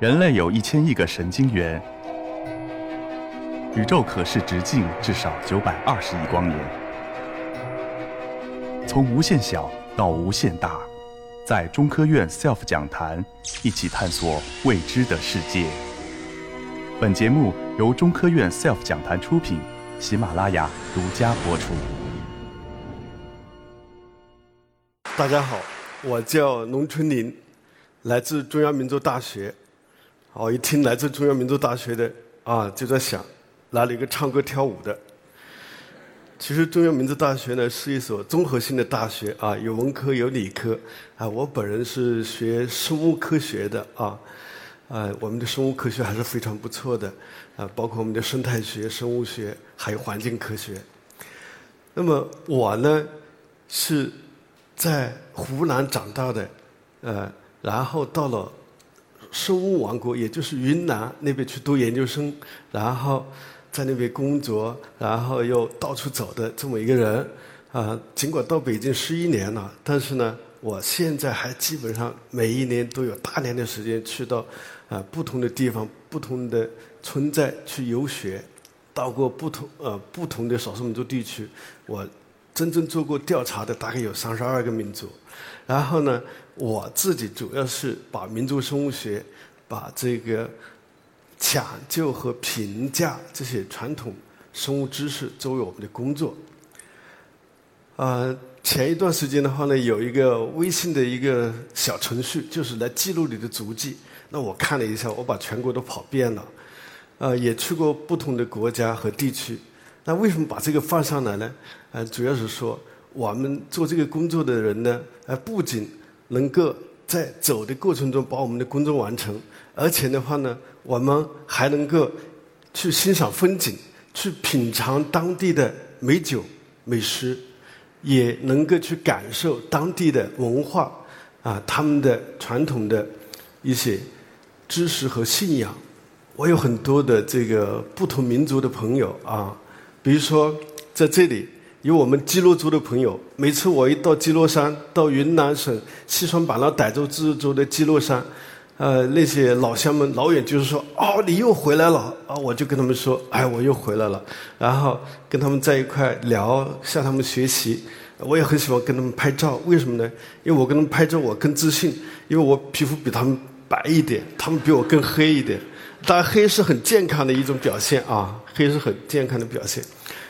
人类有一千亿个神经元，宇宙可视直径至少九百二十亿光年。从无限小到无限大，在中科院 SELF 讲坛一起探索未知的世界。本节目由中科院 SELF 讲坛出品，喜马拉雅独家播出。大家好，我叫龙春林，来自中央民族大学。我一听来自中央民族大学的啊，就在想，来了一个唱歌跳舞的。其实中央民族大学呢是一所综合性的大学啊，有文科有理科啊。我本人是学生物科学的啊，啊，我们的生物科学还是非常不错的啊，包括我们的生态学、生物学还有环境科学。那么我呢是在湖南长大的，呃，然后到了。生物王国，也就是云南那边去读研究生，然后在那边工作，然后又到处走的这么一个人，啊，尽管到北京十一年了，但是呢，我现在还基本上每一年都有大量的时间去到啊不同的地方、不同的村寨去游学，到过不同呃不同的少数民族地区，我真正做过调查的大概有三十二个民族，然后呢。我自己主要是把民族生物学、把这个抢救和评价这些传统生物知识作为我们的工作。啊，前一段时间的话呢，有一个微信的一个小程序，就是来记录你的足迹。那我看了一下，我把全国都跑遍了，呃，也去过不同的国家和地区。那为什么把这个放上来呢？呃，主要是说我们做这个工作的人呢，呃，不仅能够在走的过程中把我们的工作完成，而且的话呢，我们还能够去欣赏风景，去品尝当地的美酒美食，也能够去感受当地的文化啊，他们的传统的一些知识和信仰。我有很多的这个不同民族的朋友啊，比如说在这里。有我们基洛族的朋友，每次我一到基洛山，到云南省西双版纳傣族自治州的基洛山，呃，那些老乡们老远就是说：“哦，你又回来了啊！”我就跟他们说：“哎，我又回来了。”然后跟他们在一块聊，向他们学习。我也很喜欢跟他们拍照，为什么呢？因为我跟他们拍照，我更自信，因为我皮肤比他们白一点，他们比我更黑一点。当然，黑是很健康的一种表现啊，黑是很健康的表现。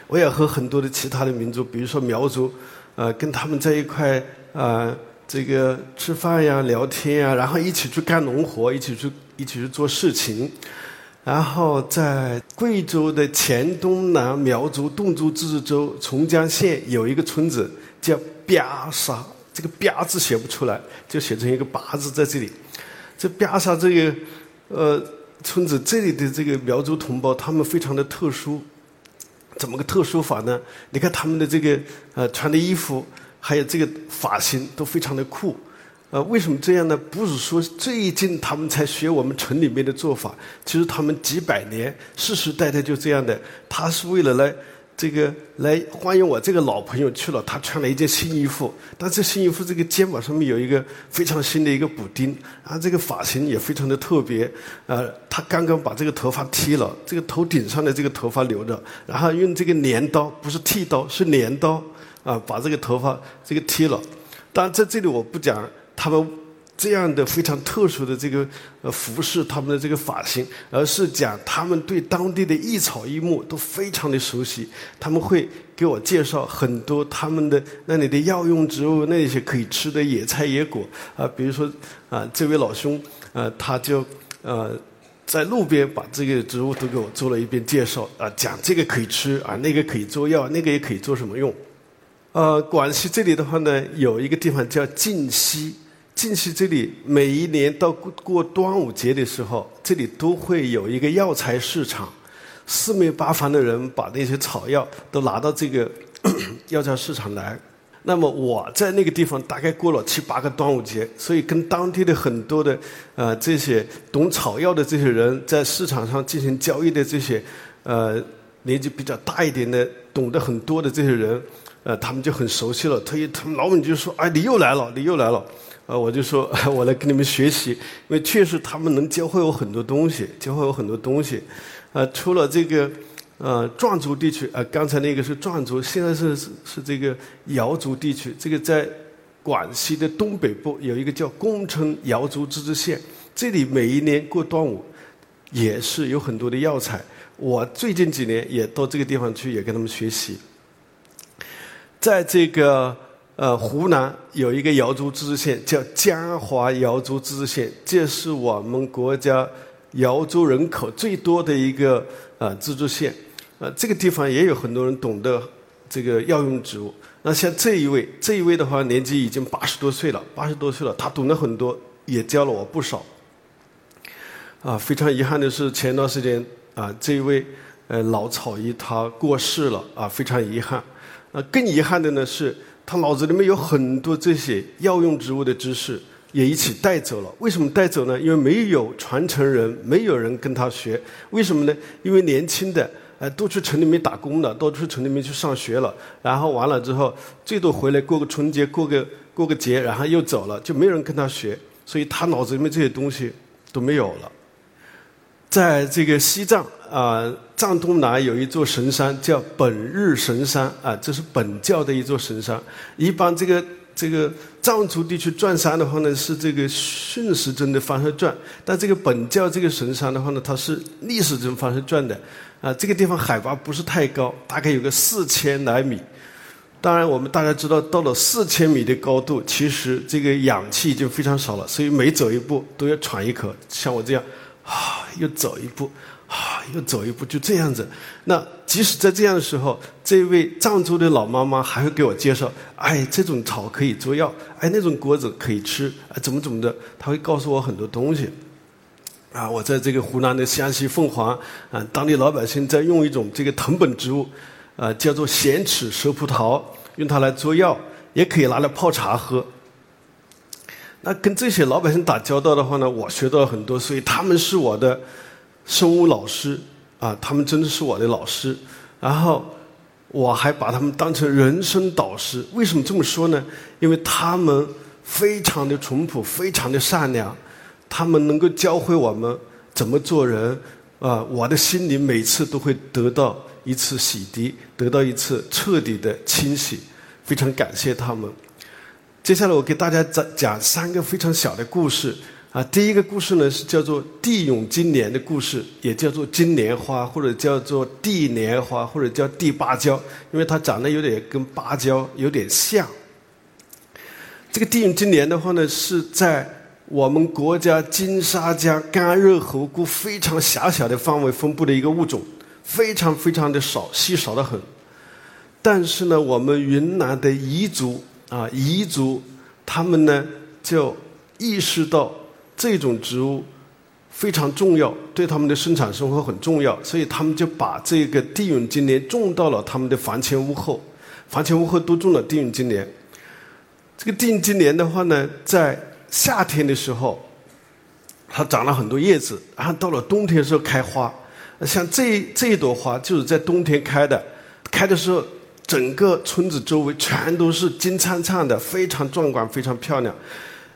我也和很多的其他的民族，比如说苗族，呃，跟他们在一块啊，这个吃饭呀、聊天呀，然后一起去干农活，一起去一起去做事情。然后在贵州的黔东南苗族侗族自治州从江县有一个村子叫巴沙，这个“巴”字写不出来，就写成一个“八”字在这里。这巴沙这个呃村子，这里的这个苗族同胞，他们非常的特殊。怎么个特殊法呢？你看他们的这个呃穿的衣服，还有这个发型都非常的酷。呃，为什么这样呢？不是说最近他们才学我们城里面的做法，其实他们几百年世世代代就这样的。他是为了来。这个来欢迎我这个老朋友去了，他穿了一件新衣服，但这新衣服这个肩膀上面有一个非常新的一个补丁，然后，这个发型也非常的特别，呃，他刚刚把这个头发剃了，这个头顶上的这个头发留着，然后用这个镰刀，不是剃刀，是镰刀，啊，把这个头发这个剃了。当然在这里我不讲他们。这样的非常特殊的这个呃服饰，他们的这个发型，而是讲他们对当地的一草一木都非常的熟悉。他们会给我介绍很多他们的那里的药用植物，那些可以吃的野菜野果啊，比如说啊，这位老兄啊，他就呃在路边把这个植物都给我做了一遍介绍啊，讲这个可以吃啊，那个可以做药，那个也可以做什么用。呃，广西这里的话呢，有一个地方叫晋西。近期这里每一年到过过端午节的时候，这里都会有一个药材市场，四面八方的人把那些草药都拿到这个 药材市场来。那么我在那个地方大概过了七八个端午节，所以跟当地的很多的呃这些懂草药的这些人在市场上进行交易的这些呃年纪比较大一点的懂得很多的这些人，呃他们就很熟悉了。他一他们老板就说：“哎，你又来了，你又来了。”呃，我就说 我来跟你们学习，因为确实他们能教会我很多东西，教会我很多东西。呃，除了这个呃壮族地区，呃，刚才那个是壮族，现在是是是这个瑶族地区。这个在广西的东北部有一个叫宫城瑶族自治县，这里每一年过端午也是有很多的药材。我最近几年也到这个地方去，也跟他们学习。在这个。呃，湖南有一个瑶族自治县叫江华瑶族自治县，这是我们国家瑶族人口最多的一个呃自治县。呃，这个地方也有很多人懂得这个药用植物。那像这一位，这一位的话年纪已经八十多岁了，八十多岁了，他懂得很多，也教了我不少。啊，非常遗憾的是，前段时间啊，这一位呃老草医他过世了，啊，非常遗憾。啊，更遗憾的呢是。他脑子里面有很多这些药用植物的知识，也一起带走了。为什么带走呢？因为没有传承人，没有人跟他学。为什么呢？因为年轻的，呃，都去城里面打工了，都去城里面去上学了。然后完了之后，最多回来过个春节，过个过个节，然后又走了，就没有人跟他学。所以他脑子里面这些东西都没有了。在这个西藏啊，藏东南有一座神山叫本日神山啊，这是本教的一座神山。一般这个这个藏族地区转山的话呢，是这个顺时针的方向转，但这个本教这个神山的话呢，它是逆时针方向转的。啊，这个地方海拔不是太高，大概有个四千来米。当然，我们大家知道，到了四千米的高度，其实这个氧气已经非常少了，所以每走一步都要喘一口，像我这样。啊，又走一步，啊，又走一步，就这样子。那即使在这样的时候，这位藏族的老妈妈还会给我介绍：哎，这种草可以做药，哎，那种果子可以吃，哎，怎么怎么的，他会告诉我很多东西。啊，我在这个湖南的湘西凤凰，啊，当地老百姓在用一种这个藤本植物，啊，叫做咸齿蛇葡萄，用它来做药，也可以拿来泡茶喝。那跟这些老百姓打交道的话呢，我学到了很多，所以他们是我的生物老师啊，他们真的是我的老师。然后我还把他们当成人生导师。为什么这么说呢？因为他们非常的淳朴，非常的善良，他们能够教会我们怎么做人啊。我的心里每次都会得到一次洗涤，得到一次彻底的清洗。非常感谢他们。接下来我给大家讲讲三个非常小的故事啊。第一个故事呢是叫做地涌金莲的故事，也叫做金莲花，或者叫做地莲花，或者叫地芭蕉，因为它长得有点跟芭蕉有点像。这个地涌金莲的话呢，是在我们国家金沙江干热河谷非常狭小的范围分布的一个物种，非常非常的少，稀少的很。但是呢，我们云南的彝族。啊，彝族他们呢就意识到这种植物非常重要，对他们的生产生活很重要，所以他们就把这个地涌金莲种到了他们的房前屋后，房前屋后都种了地涌金莲。这个地涌金莲的话呢，在夏天的时候，它长了很多叶子，然后到了冬天的时候开花。像这这一朵花就是在冬天开的，开的时候。整个村子周围全都是金灿灿的，非常壮观，非常漂亮。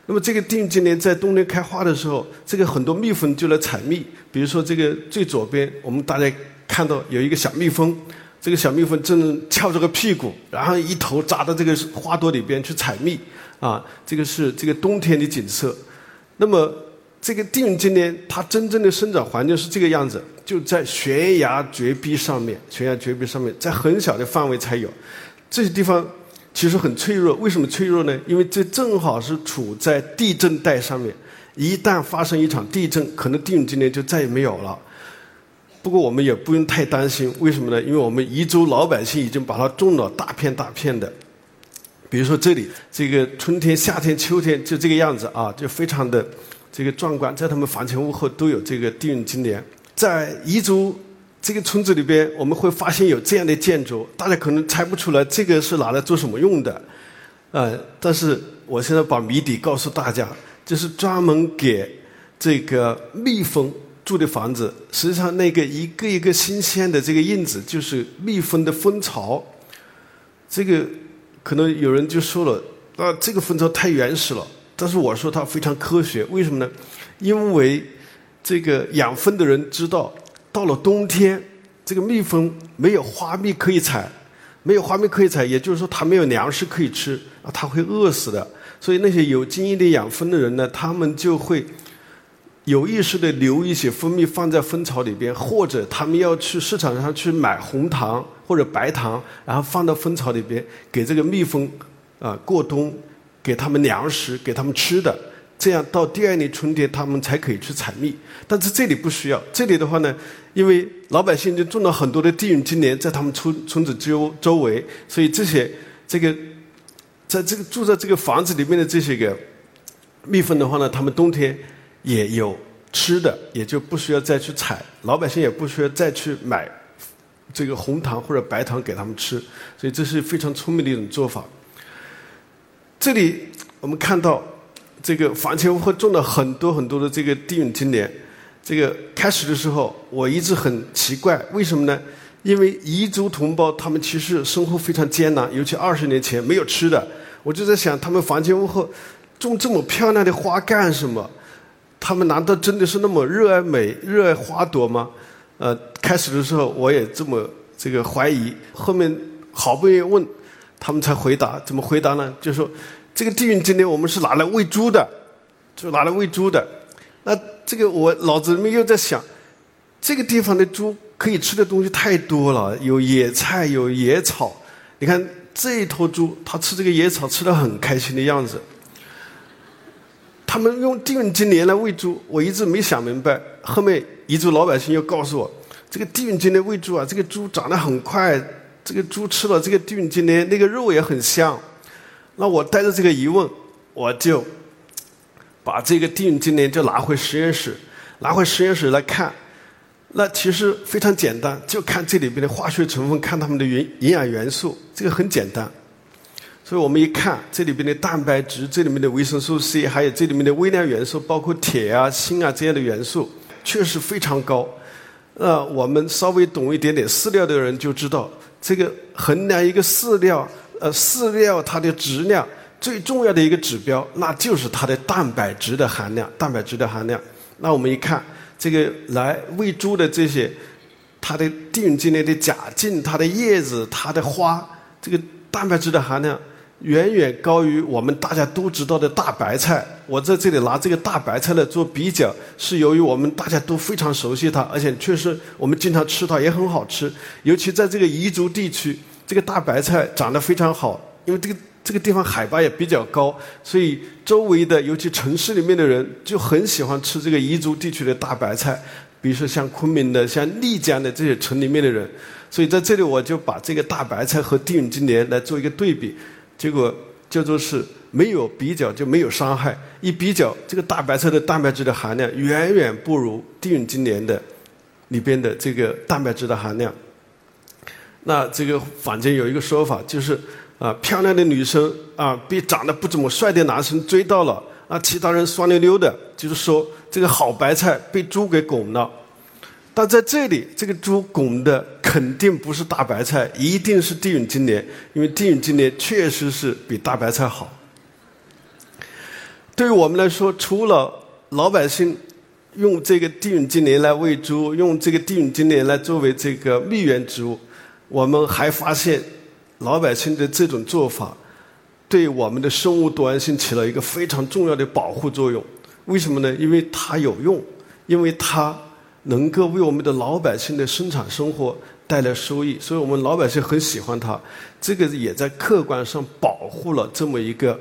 那么这个定金莲在冬天开花的时候，这个很多蜜蜂就来采蜜。比如说这个最左边，我们大家看到有一个小蜜蜂，这个小蜜蜂正翘着个屁股，然后一头扎到这个花朵里边去采蜜。啊，这个是这个冬天的景色。那么。这个定金莲，它真正的生长环境是这个样子，就在悬崖绝壁上面，悬崖绝壁上面，在很小的范围才有。这些地方其实很脆弱，为什么脆弱呢？因为这正好是处在地震带上面，一旦发生一场地震，可能地涌金莲就再也没有了。不过我们也不用太担心，为什么呢？因为我们彝族老百姓已经把它种了大片大片的。比如说这里，这个春天、夏天、秋天就这个样子啊，就非常的。这个壮观，在他们房前屋后都有这个地涌金莲。在彝族这个村子里边，我们会发现有这样的建筑，大家可能猜不出来这个是拿来做什么用的，呃，但是我现在把谜底告诉大家，就是专门给这个蜜蜂住的房子。实际上，那个一个一个新鲜的这个印子，就是蜜蜂的蜂巢。这个可能有人就说了，啊，这个蜂巢太原始了。但是我说它非常科学，为什么呢？因为这个养蜂的人知道，到了冬天，这个蜜蜂没有花蜜可以采，没有花蜜可以采，也就是说它没有粮食可以吃啊，它会饿死的。所以那些有经验的养蜂的人呢，他们就会有意识的留一些蜂蜜放在蜂巢里边，或者他们要去市场上去买红糖或者白糖，然后放到蜂巢里边给这个蜜蜂啊过冬，给他们粮食，给他们吃的。这样到第二年春天，他们才可以去采蜜。但是这里不需要，这里的话呢，因为老百姓就种了很多的地允金莲在他们村村子周周围，所以这些这个在这个住在这个房子里面的这些个蜜蜂的话呢，他们冬天也有吃的，也就不需要再去采，老百姓也不需要再去买这个红糖或者白糖给他们吃，所以这是非常聪明的一种做法。这里我们看到。这个房前屋后种了很多很多的这个地允金莲，这个开始的时候我一直很奇怪，为什么呢？因为彝族同胞他们其实生活非常艰难，尤其二十年前没有吃的，我就在想，他们房前屋后种这么漂亮的花干什么？他们难道真的是那么热爱美、热爱花朵吗？呃，开始的时候我也这么这个怀疑，后面好不容易问，他们才回答，怎么回答呢？就说。这个地允金莲我们是拿来喂猪的，就拿来喂猪的。那这个我脑子里面又在想，这个地方的猪可以吃的东西太多了，有野菜，有野草。你看这一头猪，它吃这个野草吃的很开心的样子。他们用地允金莲来喂猪，我一直没想明白。后面彝族老百姓又告诉我，这个地允金莲喂猪啊，这个猪长得很快，这个猪吃了这个地允金莲，那个肉也很香。那我带着这个疑问，我就把这个地允金莲就拿回实验室，拿回实验室来看。那其实非常简单，就看这里边的化学成分，看它们的营营养元素，这个很简单。所以我们一看这里边的蛋白质，这里面的维生素 C，还有这里面的微量元素，包括铁啊、锌啊这样的元素，确实非常高。那我们稍微懂一点点饲料的人就知道，这个衡量一个饲料。呃，饲料它的质量最重要的一个指标，那就是它的蛋白质的含量。蛋白质的含量，那我们一看，这个来喂猪的这些，它的地允金莲的假茎、它的叶子、它的花，这个蛋白质的含量远远高于我们大家都知道的大白菜。我在这里拿这个大白菜来做比较，是由于我们大家都非常熟悉它，而且确实我们经常吃它也很好吃，尤其在这个彝族地区。这个大白菜长得非常好，因为这个这个地方海拔也比较高，所以周围的尤其城市里面的人就很喜欢吃这个彝族地区的大白菜，比如说像昆明的、像丽江的这些城里面的人，所以在这里我就把这个大白菜和地允金莲来做一个对比，结果叫做是没有比较就没有伤害，一比较这个大白菜的蛋白质的含量远远不如地允金莲的里边的这个蛋白质的含量。那这个坊间有一个说法，就是啊，漂亮的女生啊，被长得不怎么帅的男生追到了，啊，其他人酸溜溜的，就是说这个好白菜被猪给拱了。但在这里，这个猪拱的肯定不是大白菜，一定是地涌金莲，因为地涌金莲确实是比大白菜好。对于我们来说，除了老百姓用这个地涌金莲来喂猪，用这个地涌金莲来作为这个蜜源植物。我们还发现，老百姓的这种做法，对我们的生物多样性起了一个非常重要的保护作用。为什么呢？因为它有用，因为它能够为我们的老百姓的生产生活带来收益，所以我们老百姓很喜欢它。这个也在客观上保护了这么一个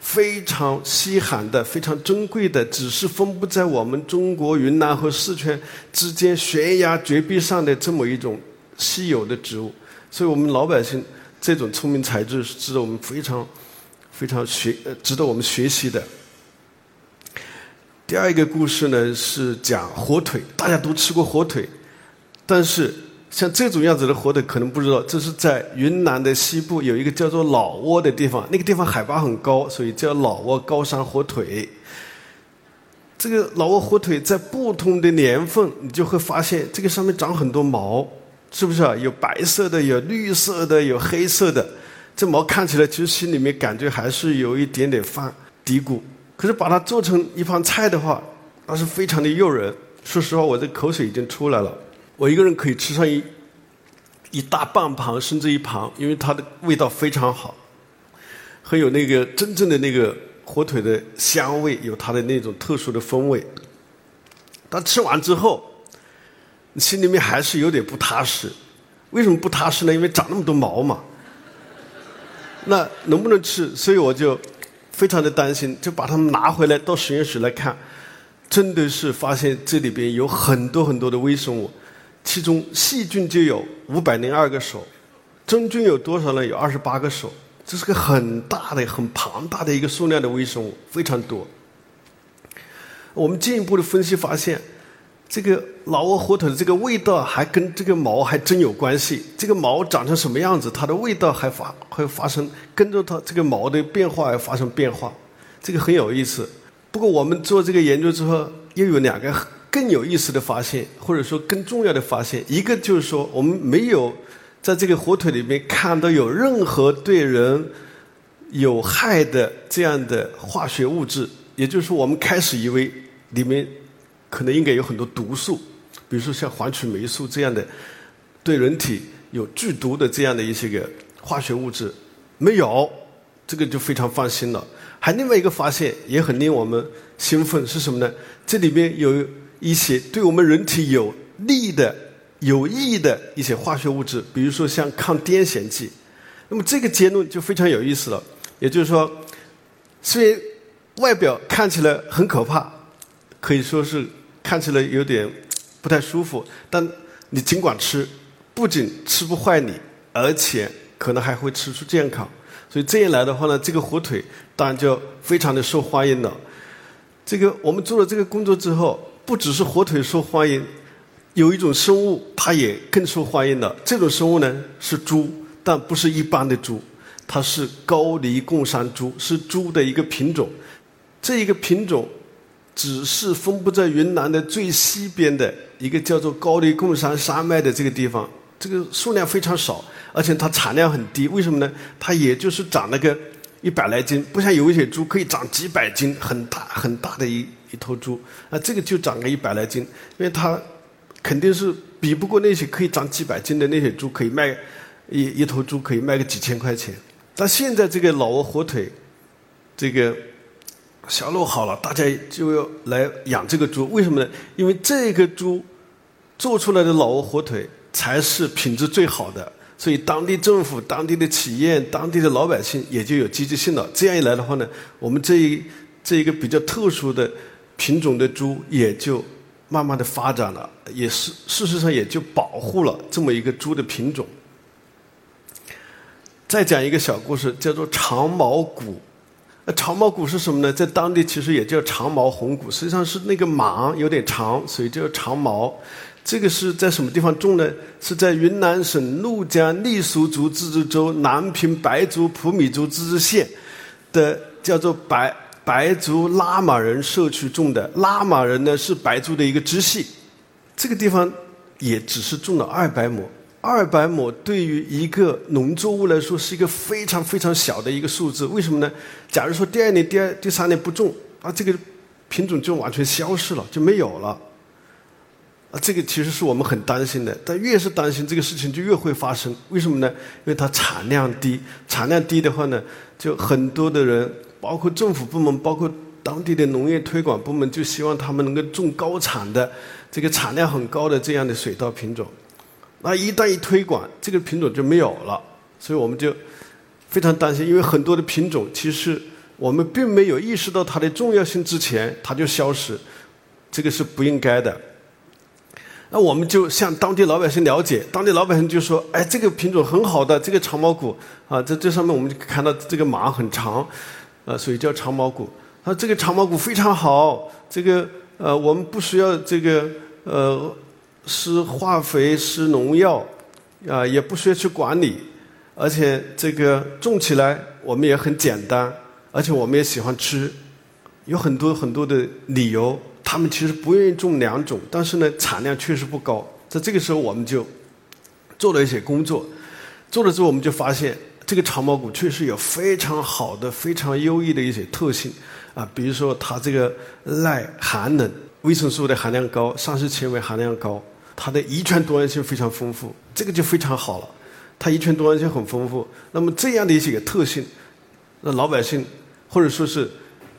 非常稀罕的、非常珍贵的，只是分布在我们中国云南和四川之间悬崖绝壁上的这么一种。稀有的植物，所以我们老百姓这种聪明才智是值得我们非常、非常学、呃值得我们学习的。第二一个故事呢是讲火腿，大家都吃过火腿，但是像这种样子的火腿可能不知道，这是在云南的西部有一个叫做老挝的地方，那个地方海拔很高，所以叫老挝高山火腿。这个老挝火腿在不同的年份，你就会发现这个上面长很多毛。是不是啊？有白色的，有绿色的，有黑色的。这毛看起来，其实心里面感觉还是有一点点发嘀咕。可是把它做成一盘菜的话，那是非常的诱人。说实话，我这口水已经出来了。我一个人可以吃上一一大半盘，甚至一盘，因为它的味道非常好，很有那个真正的那个火腿的香味，有它的那种特殊的风味。但吃完之后，心里面还是有点不踏实。为什么不踏实呢？因为长那么多毛嘛。那能不能吃？所以我就非常的担心，就把它们拿回来到实验室来看，真的是发现这里边有很多很多的微生物，其中细菌就有五百零二个手，真菌有多少呢？有二十八个手，这是个很大的、很庞大的一个数量的微生物，非常多。我们进一步的分析发现。这个老挝火腿的这个味道还跟这个毛还真有关系。这个毛长成什么样子，它的味道还发会发生跟着它这个毛的变化而发生变化，这个很有意思。不过我们做这个研究之后，又有两个更有意思的发现，或者说更重要的发现。一个就是说，我们没有在这个火腿里面看到有任何对人有害的这样的化学物质，也就是说，我们开始以为里面。可能应该有很多毒素，比如说像黄曲霉素这样的对人体有剧毒的这样的一些个化学物质，没有，这个就非常放心了。还另外一个发现也很令我们兴奋是什么呢？这里边有一些对我们人体有利的、有益的一些化学物质，比如说像抗癫痫剂。那么这个结论就非常有意思了，也就是说，虽然外表看起来很可怕，可以说是。看起来有点不太舒服，但你尽管吃，不仅吃不坏你，而且可能还会吃出健康。所以这样来的话呢，这个火腿当然就非常的受欢迎了。这个我们做了这个工作之后，不只是火腿受欢迎，有一种生物它也更受欢迎了。这种生物呢是猪，但不是一般的猪，它是高黎贡山猪，是猪的一个品种。这一个品种。只是分布在云南的最西边的一个叫做高黎贡山山脉的这个地方，这个数量非常少，而且它产量很低。为什么呢？它也就是长那个一百来斤，不像有一些猪可以长几百斤，很大很大的一一头猪。啊，这个就长个一百来斤，因为它肯定是比不过那些可以长几百斤的那些猪，可以卖一一头猪可以卖个几千块钱。但现在这个老挝火腿，这个。销路好了，大家就要来养这个猪。为什么呢？因为这个猪做出来的老挝火腿才是品质最好的，所以当地政府、当地的企业、当地的老百姓也就有积极性了。这样一来的话呢，我们这一这一个比较特殊的品种的猪也就慢慢的发展了，也是事实上也就保护了这么一个猪的品种。再讲一个小故事，叫做长毛骨。长毛谷是什么呢？在当地其实也叫长毛红谷，实际上是那个毛有点长，所以叫长毛。这个是在什么地方种呢？是在云南省怒江傈僳族自治州南平白族普米族自治县的叫做白白族拉玛人社区种的。拉玛人呢是白族的一个支系，这个地方也只是种了二百亩。二百亩对于一个农作物来说是一个非常非常小的一个数字，为什么呢？假如说第二年、第二、第三年不种，啊，这个品种就完全消失了，就没有了。啊，这个其实是我们很担心的。但越是担心这个事情，就越会发生。为什么呢？因为它产量低，产量低的话呢，就很多的人，包括政府部门，包括当地的农业推广部门，就希望他们能够种高产的、这个产量很高的这样的水稻品种。那一旦一推广，这个品种就没有了，所以我们就非常担心，因为很多的品种其实我们并没有意识到它的重要性之前，它就消失，这个是不应该的。那我们就向当地老百姓了解，当地老百姓就说：“哎，这个品种很好的，这个长毛骨啊，在这上面我们就看到这个马很长，啊，所以叫长毛骨。啊，这个长毛骨非常好，这个呃，我们不需要这个呃。”施化肥、施农药，啊，也不需要去管理，而且这个种起来我们也很简单，而且我们也喜欢吃，有很多很多的理由，他们其实不愿意种两种，但是呢，产量确实不高。在这个时候，我们就做了一些工作，做了之后，我们就发现这个长毛谷确实有非常好的、非常优异的一些特性，啊，比如说它这个耐寒冷，维生素的含量高，膳食纤维含量高，它的遗传多样性非常丰富，这个就非常好了。它遗传多样性很丰富，那么这样的一些个特性，那老百姓或者说是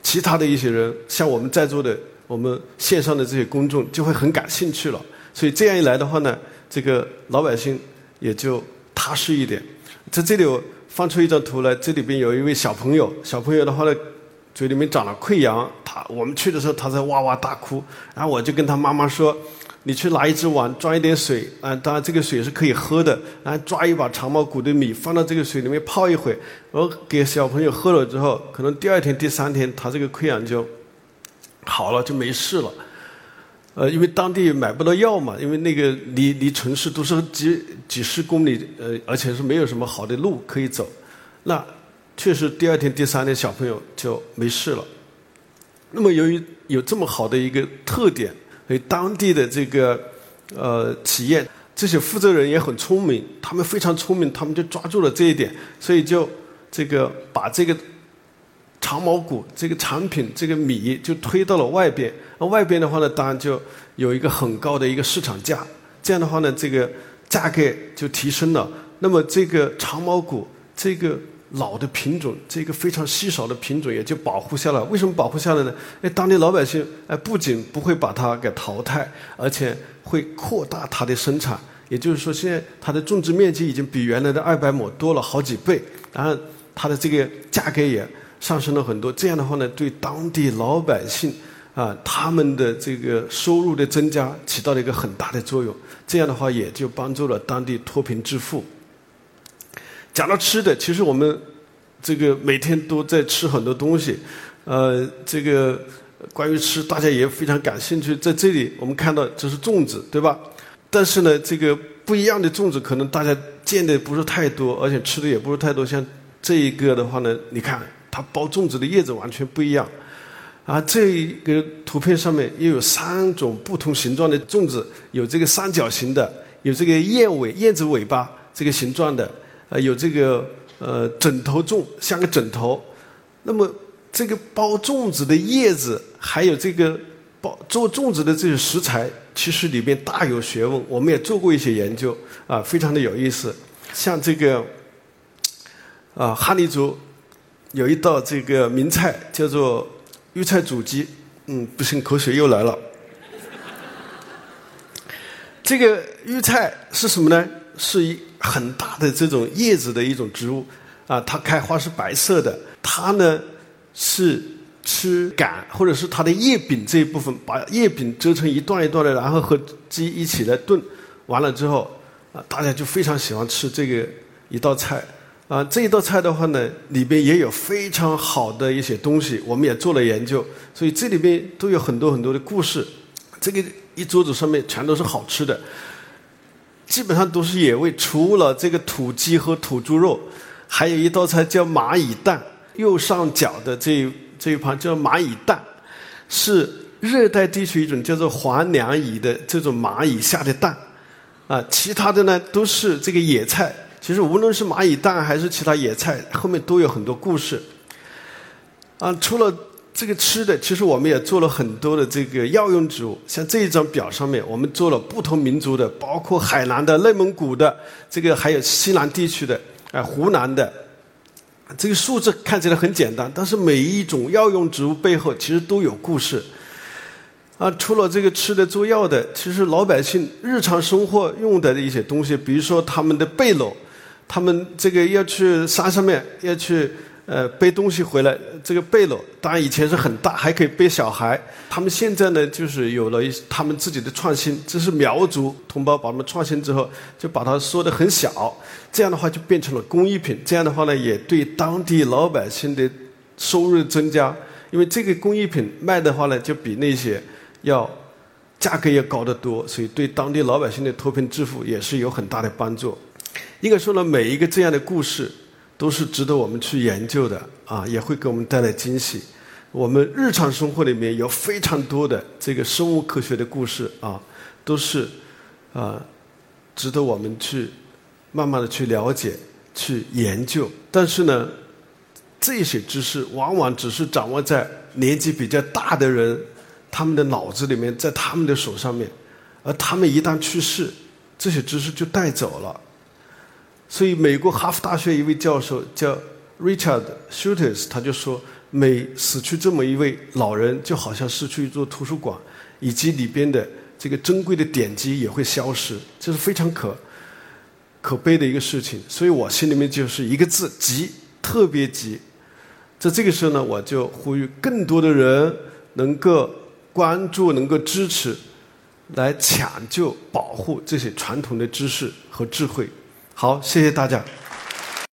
其他的一些人，像我们在座的我们线上的这些公众就会很感兴趣了。所以这样一来的话呢，这个老百姓也就踏实一点。在这里我放出一张图来，这里边有一位小朋友，小朋友的话呢，嘴里面长了溃疡，他我们去的时候他在哇哇大哭，然后我就跟他妈妈说。你去拿一只碗装一点水，啊，当然这个水是可以喝的。然后抓一把长毛谷的米放到这个水里面泡一会，然后给小朋友喝了之后，可能第二天、第三天他这个溃疡就好了，就没事了。呃，因为当地买不到药嘛，因为那个离离城市都是几几十公里，呃，而且是没有什么好的路可以走。那确实第二天、第三天小朋友就没事了。那么由于有这么好的一个特点。所以当地的这个呃企业，这些负责人也很聪明，他们非常聪明，他们就抓住了这一点，所以就这个把这个长毛谷这个产品这个米就推到了外边，那外边的话呢，当然就有一个很高的一个市场价，这样的话呢，这个价格就提升了。那么这个长毛谷这个。老的品种，这个非常稀少的品种也就保护下来。为什么保护下来呢？哎，当地老百姓哎，不仅不会把它给淘汰，而且会扩大它的生产。也就是说，现在它的种植面积已经比原来的二百亩多了好几倍，然后它的这个价格也上升了很多。这样的话呢，对当地老百姓啊，他们的这个收入的增加起到了一个很大的作用。这样的话，也就帮助了当地脱贫致富。讲到吃的，其实我们这个每天都在吃很多东西，呃，这个关于吃，大家也非常感兴趣。在这里，我们看到这是粽子，对吧？但是呢，这个不一样的粽子，可能大家见的不是太多，而且吃的也不是太多。像这一个的话呢，你看它包粽子的叶子完全不一样，啊，这个图片上面又有三种不同形状的粽子，有这个三角形的，有这个燕尾燕子尾巴这个形状的。呃，有这个呃枕头粽，像个枕头。那么这个包粽子的叶子，还有这个包做粽子的这些食材，其实里面大有学问。我们也做过一些研究，啊，非常的有意思。像这个啊，哈尼族有一道这个名菜叫做玉菜煮鸡。嗯，不行，口水又来了。这个玉菜是什么呢？是一。很大的这种叶子的一种植物，啊，它开花是白色的。它呢是吃杆或者是它的叶柄这一部分，把叶柄折成一段一段的，然后和鸡一起来炖。完了之后，啊，大家就非常喜欢吃这个一道菜。啊，这一道菜的话呢，里边也有非常好的一些东西，我们也做了研究，所以这里边都有很多很多的故事。这个一桌子上面全都是好吃的。基本上都是野味，除了这个土鸡和土猪肉，还有一道菜叫蚂蚁蛋。右上角的这这一盘叫蚂蚁蛋，是热带地区一种叫做黄梁蚁的这种蚂蚁下的蛋。啊，其他的呢都是这个野菜。其实无论是蚂蚁蛋还是其他野菜，后面都有很多故事。啊，除了。这个吃的，其实我们也做了很多的这个药用植物。像这一张表上面，我们做了不同民族的，包括海南的、内蒙古的，这个还有西南地区的，啊，湖南的。这个数字看起来很简单，但是每一种药用植物背后其实都有故事。啊，除了这个吃的、做药的，其实老百姓日常生活用的一些东西，比如说他们的背篓，他们这个要去山上面要去。呃，背东西回来，这个背篓当然以前是很大，还可以背小孩。他们现在呢，就是有了一他们自己的创新。这是苗族同胞把他们创新之后，就把它缩得很小，这样的话就变成了工艺品。这样的话呢，也对当地老百姓的收入增加，因为这个工艺品卖的话呢，就比那些要价格要高得多，所以对当地老百姓的脱贫致富也是有很大的帮助。应该说呢，每一个这样的故事。都是值得我们去研究的啊，也会给我们带来惊喜。我们日常生活里面有非常多的这个生物科学的故事啊，都是啊值得我们去慢慢的去了解、去研究。但是呢，这些知识往往只是掌握在年纪比较大的人他们的脑子里面，在他们的手上面，而他们一旦去世，这些知识就带走了。所以，美国哈佛大学一位教授叫 Richard Schultes，他就说，每死去这么一位老人，就好像失去一座图书馆，以及里边的这个珍贵的典籍也会消失，这是非常可可悲的一个事情。所以我心里面就是一个字：急，特别急。在这个时候呢，我就呼吁更多的人能够关注、能够支持，来抢救、保护这些传统的知识和智慧。好，谢谢大家。